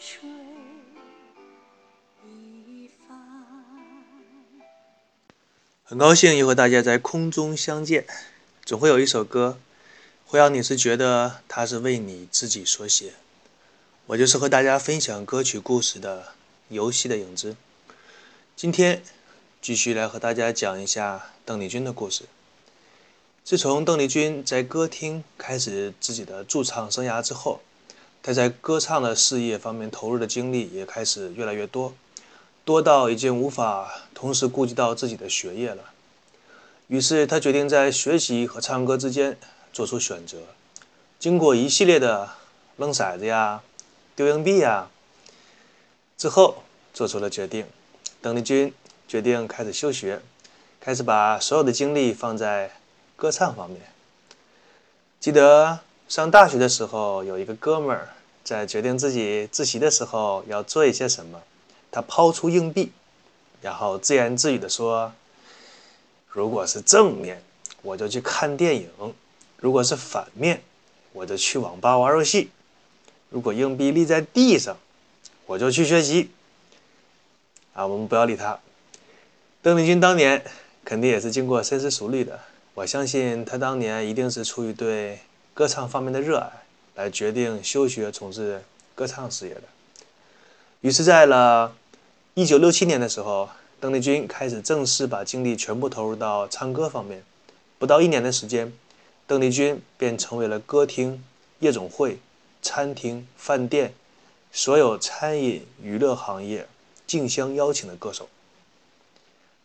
水一方。很高兴又和大家在空中相见。总会有一首歌，会让你是觉得它是为你自己所写。我就是和大家分享歌曲故事的《游戏的影子》。今天继续来和大家讲一下邓丽君的故事。自从邓丽君在歌厅开始自己的驻唱生涯之后，他在歌唱的事业方面投入的精力也开始越来越多，多到已经无法同时顾及到自己的学业了。于是他决定在学习和唱歌之间做出选择。经过一系列的扔骰子呀、丢硬币呀之后，做出了决定。邓丽君决定开始休学，开始把所有的精力放在。歌唱方面，记得上大学的时候，有一个哥们儿在决定自己自习的时候要做一些什么。他抛出硬币，然后自言自语地说：“如果是正面，我就去看电影；如果是反面，我就去网吧玩游戏；如果硬币立在地上，我就去学习。”啊，我们不要理他。邓丽君当年肯定也是经过深思熟虑的。我相信他当年一定是出于对歌唱方面的热爱，来决定休学从事歌唱事业的。于是，在了1967年的时候，邓丽君开始正式把精力全部投入到唱歌方面。不到一年的时间，邓丽君便成为了歌厅、夜总会、餐厅、饭店所有餐饮娱乐行业竞相邀请的歌手。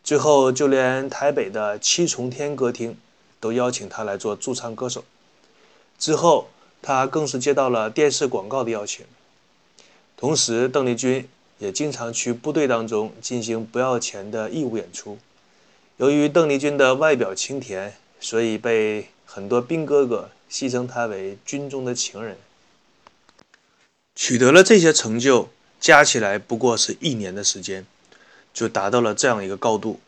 最后，就连台北的七重天歌厅。都邀请他来做驻唱歌手。之后，他更是接到了电视广告的邀请。同时，邓丽君也经常去部队当中进行不要钱的义务演出。由于邓丽君的外表清甜，所以被很多兵哥哥戏称她为军中的情人。取得了这些成就，加起来不过是一年的时间，就达到了这样一个高度。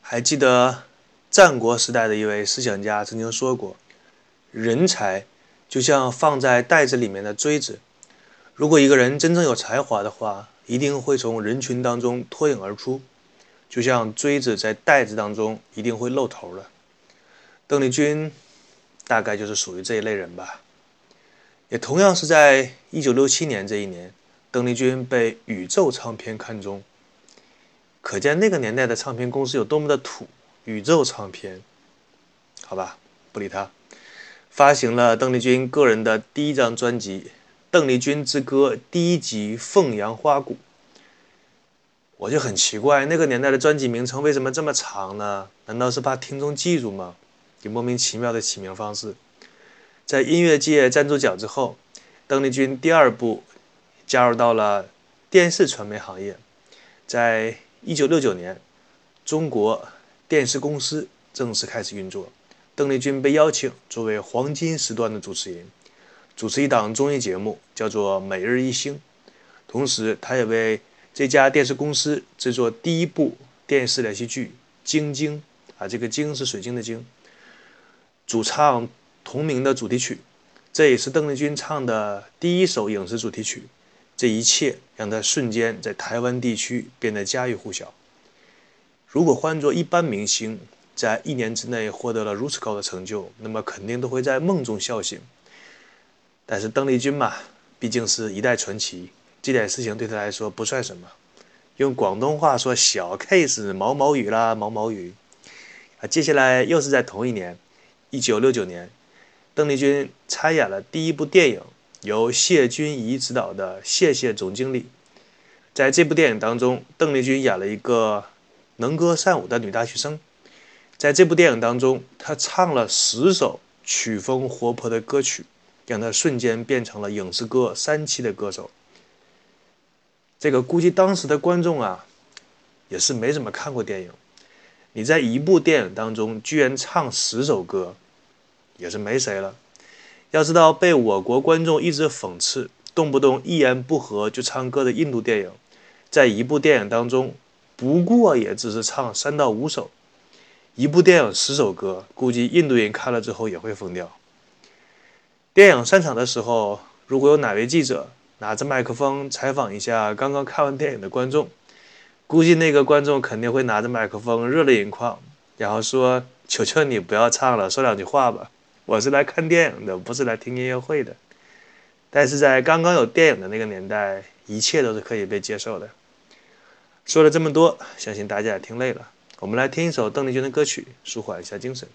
还记得？战国时代的一位思想家曾经说过：“人才就像放在袋子里面的锥子，如果一个人真正有才华的话，一定会从人群当中脱颖而出，就像锥子在袋子当中一定会露头的。”邓丽君大概就是属于这一类人吧。也同样是在1967年这一年，邓丽君被宇宙唱片看中，可见那个年代的唱片公司有多么的土。宇宙唱片，好吧，不理他。发行了邓丽君个人的第一张专辑《邓丽君之歌》第一集《凤阳花鼓》。我就很奇怪，那个年代的专辑名称为什么这么长呢？难道是怕听众记住吗？有莫名其妙的起名方式。在音乐界站住脚之后，邓丽君第二步加入到了电视传媒行业。在一九六九年，中国。电视公司正式开始运作，邓丽君被邀请作为黄金时段的主持人，主持一档综艺节目，叫做《每日一星》。同时，她也为这家电视公司制作第一部电视连续剧《晶晶》啊，这个“晶”是水晶的“晶”，主唱同名的主题曲。这也是邓丽君唱的第一首影视主题曲。这一切让她瞬间在台湾地区变得家喻户晓。如果换做一般明星，在一年之内获得了如此高的成就，那么肯定都会在梦中笑醒。但是邓丽君嘛，毕竟是一代传奇，这点事情对她来说不算什么。用广东话说，小 case，毛毛雨啦，毛毛雨。啊，接下来又是在同一年，一九六九年，邓丽君参演了第一部电影，由谢君怡执导的《谢谢总经理》。在这部电影当中，邓丽君演了一个。能歌善舞的女大学生，在这部电影当中，他唱了十首曲风活泼的歌曲，让他瞬间变成了影视歌三栖的歌手。这个估计当时的观众啊，也是没怎么看过电影。你在一部电影当中居然唱十首歌，也是没谁了。要知道，被我国观众一直讽刺，动不动一言不合就唱歌的印度电影，在一部电影当中。不过也只是唱三到五首，一部电影十首歌，估计印度人看了之后也会疯掉。电影散场的时候，如果有哪位记者拿着麦克风采访一下刚刚看完电影的观众，估计那个观众肯定会拿着麦克风热泪盈眶，然后说：“求求你不要唱了，说两句话吧，我是来看电影的，不是来听音乐会的。”但是在刚刚有电影的那个年代，一切都是可以被接受的。说了这么多，相信大家也听累了，我们来听一首邓丽君的歌曲，舒缓一下精神。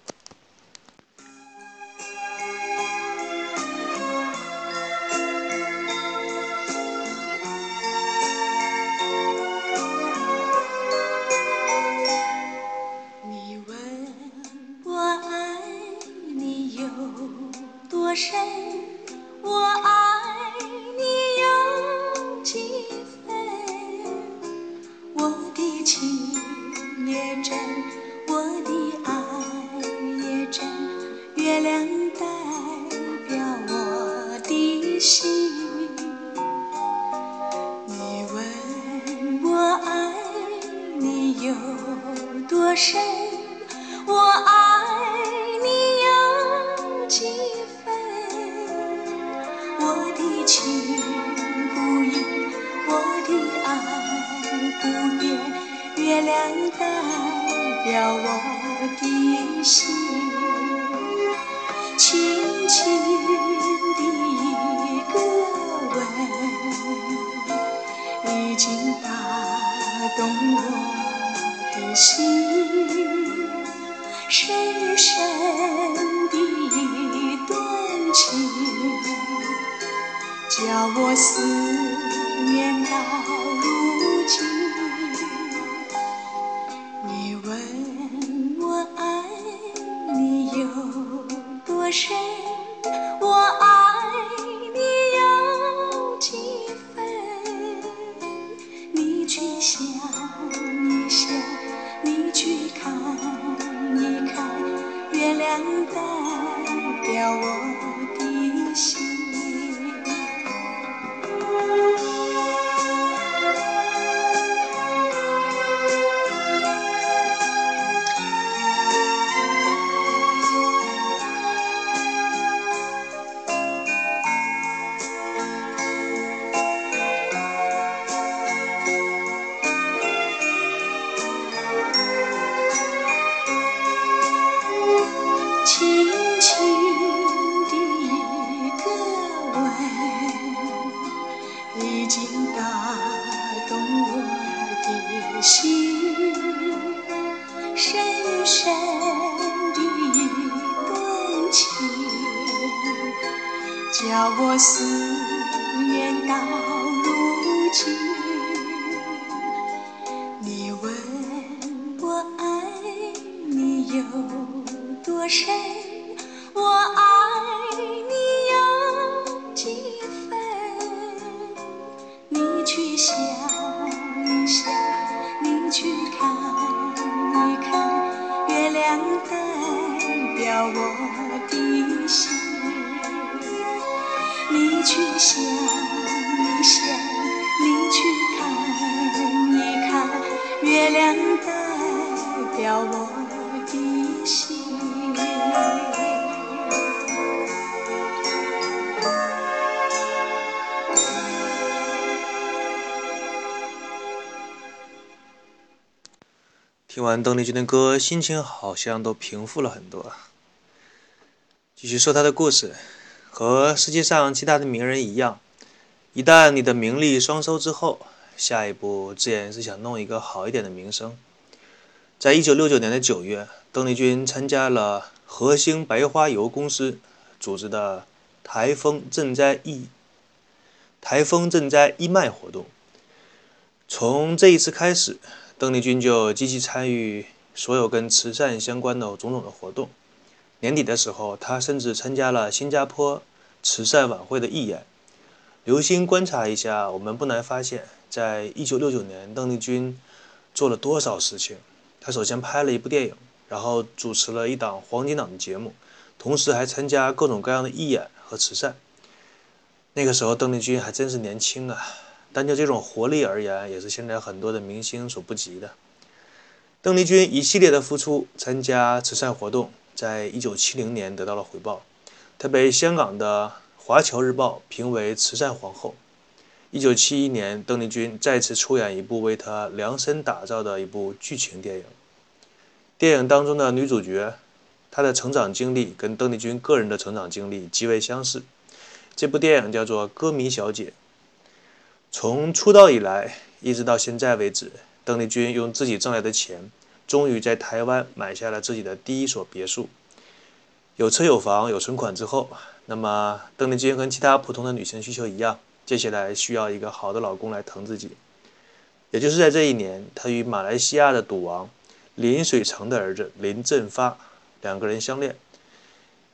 情我的。月亮代表我的心轻轻的一个吻已经打动我的心。深深的一段情叫我思念到如今。多深，叫我思念。去想你去看一看月亮代表我的心听完邓丽君的歌，心情好像都平复了很多。继续说她的故事，和世界上其他的名人一样，一旦你的名利双收之后，下一步自然是想弄一个好一点的名声。在一九六九年的九月，邓丽君参加了和兴白花油公司组织的台风赈灾义台风赈灾义卖活动。从这一次开始。邓丽君就积极参与所有跟慈善相关的种种的活动。年底的时候，她甚至参加了新加坡慈善晚会的义演。留心观察一下，我们不难发现，在一九六九年，邓丽君做了多少事情。她首先拍了一部电影，然后主持了一档黄金档的节目，同时还参加各种各样的义演和慈善。那个时候，邓丽君还真是年轻啊！单就这种活力而言，也是现在很多的明星所不及的。邓丽君一系列的付出，参加慈善活动，在一九七零年得到了回报，她被香港的《华侨日报》评为慈善皇后。一九七一年，邓丽君再次出演一部为她量身打造的一部剧情电影。电影当中的女主角，她的成长经历跟邓丽君个人的成长经历极为相似。这部电影叫做《歌迷小姐》。从出道以来，一直到现在为止，邓丽君用自己挣来的钱，终于在台湾买下了自己的第一所别墅。有车有房有存款之后，那么邓丽君跟其他普通的女性需求一样。接下来需要一个好的老公来疼自己，也就是在这一年，她与马来西亚的赌王林水成的儿子林振发两个人相恋。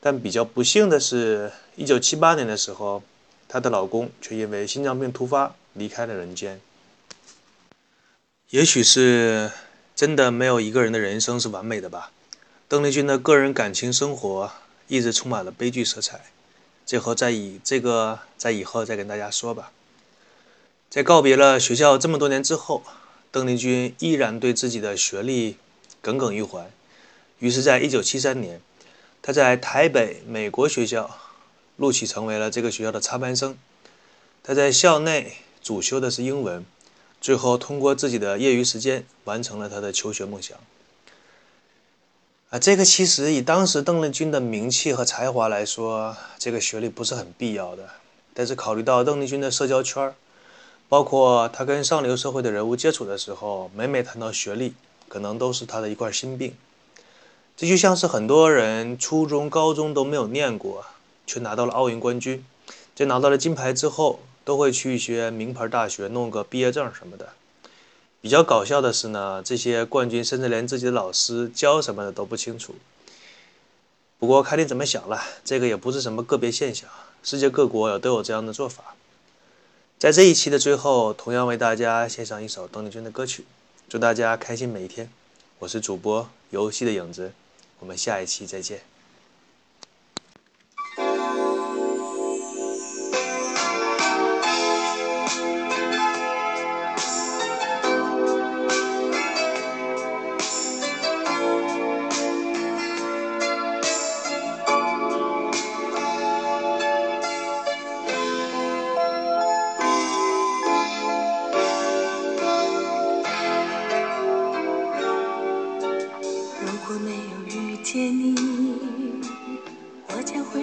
但比较不幸的是，一九七八年的时候，她的老公却因为心脏病突发离开了人间。也许是真的没有一个人的人生是完美的吧。邓丽君的个人感情生活一直充满了悲剧色彩。最后再以这个在以后再跟大家说吧。在告别了学校这么多年之后，邓丽君依然对自己的学历耿耿于怀。于是，在一九七三年，她在台北美国学校录取成为了这个学校的插班生。她在校内主修的是英文，最后通过自己的业余时间完成了他的求学梦想。啊，这个其实以当时邓丽君的名气和才华来说，这个学历不是很必要的。但是考虑到邓丽君的社交圈儿，包括她跟上流社会的人物接触的时候，每每谈到学历，可能都是她的一块心病。这就像是很多人初中、高中都没有念过，却拿到了奥运冠军，在拿到了金牌之后，都会去一些名牌大学弄个毕业证什么的。比较搞笑的是呢，这些冠军甚至连自己的老师教什么的都不清楚。不过看你怎么想了，这个也不是什么个别现象，世界各国都有这样的做法。在这一期的最后，同样为大家献上一首邓丽君的歌曲，祝大家开心每一天。我是主播游戏的影子，我们下一期再见。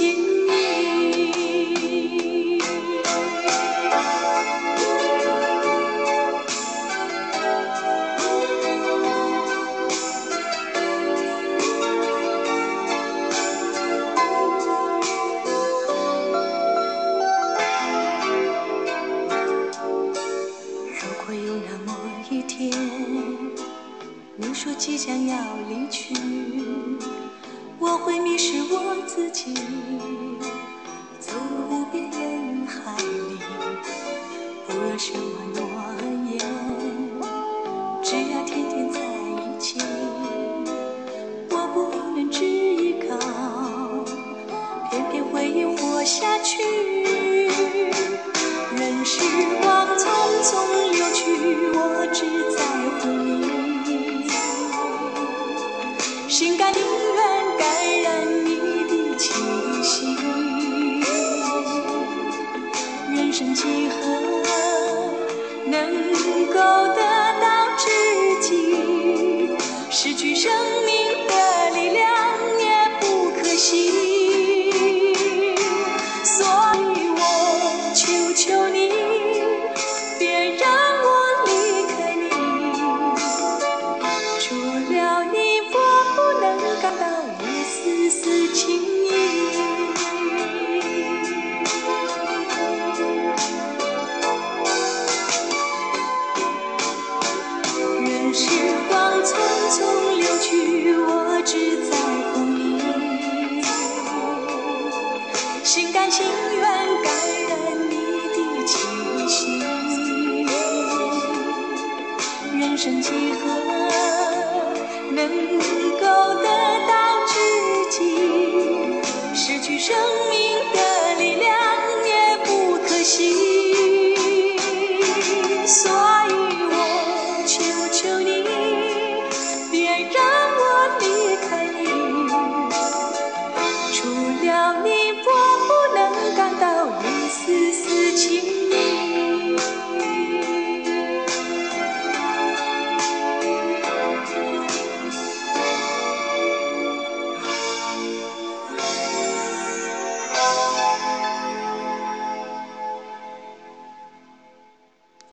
ночи 情。人生几何？能够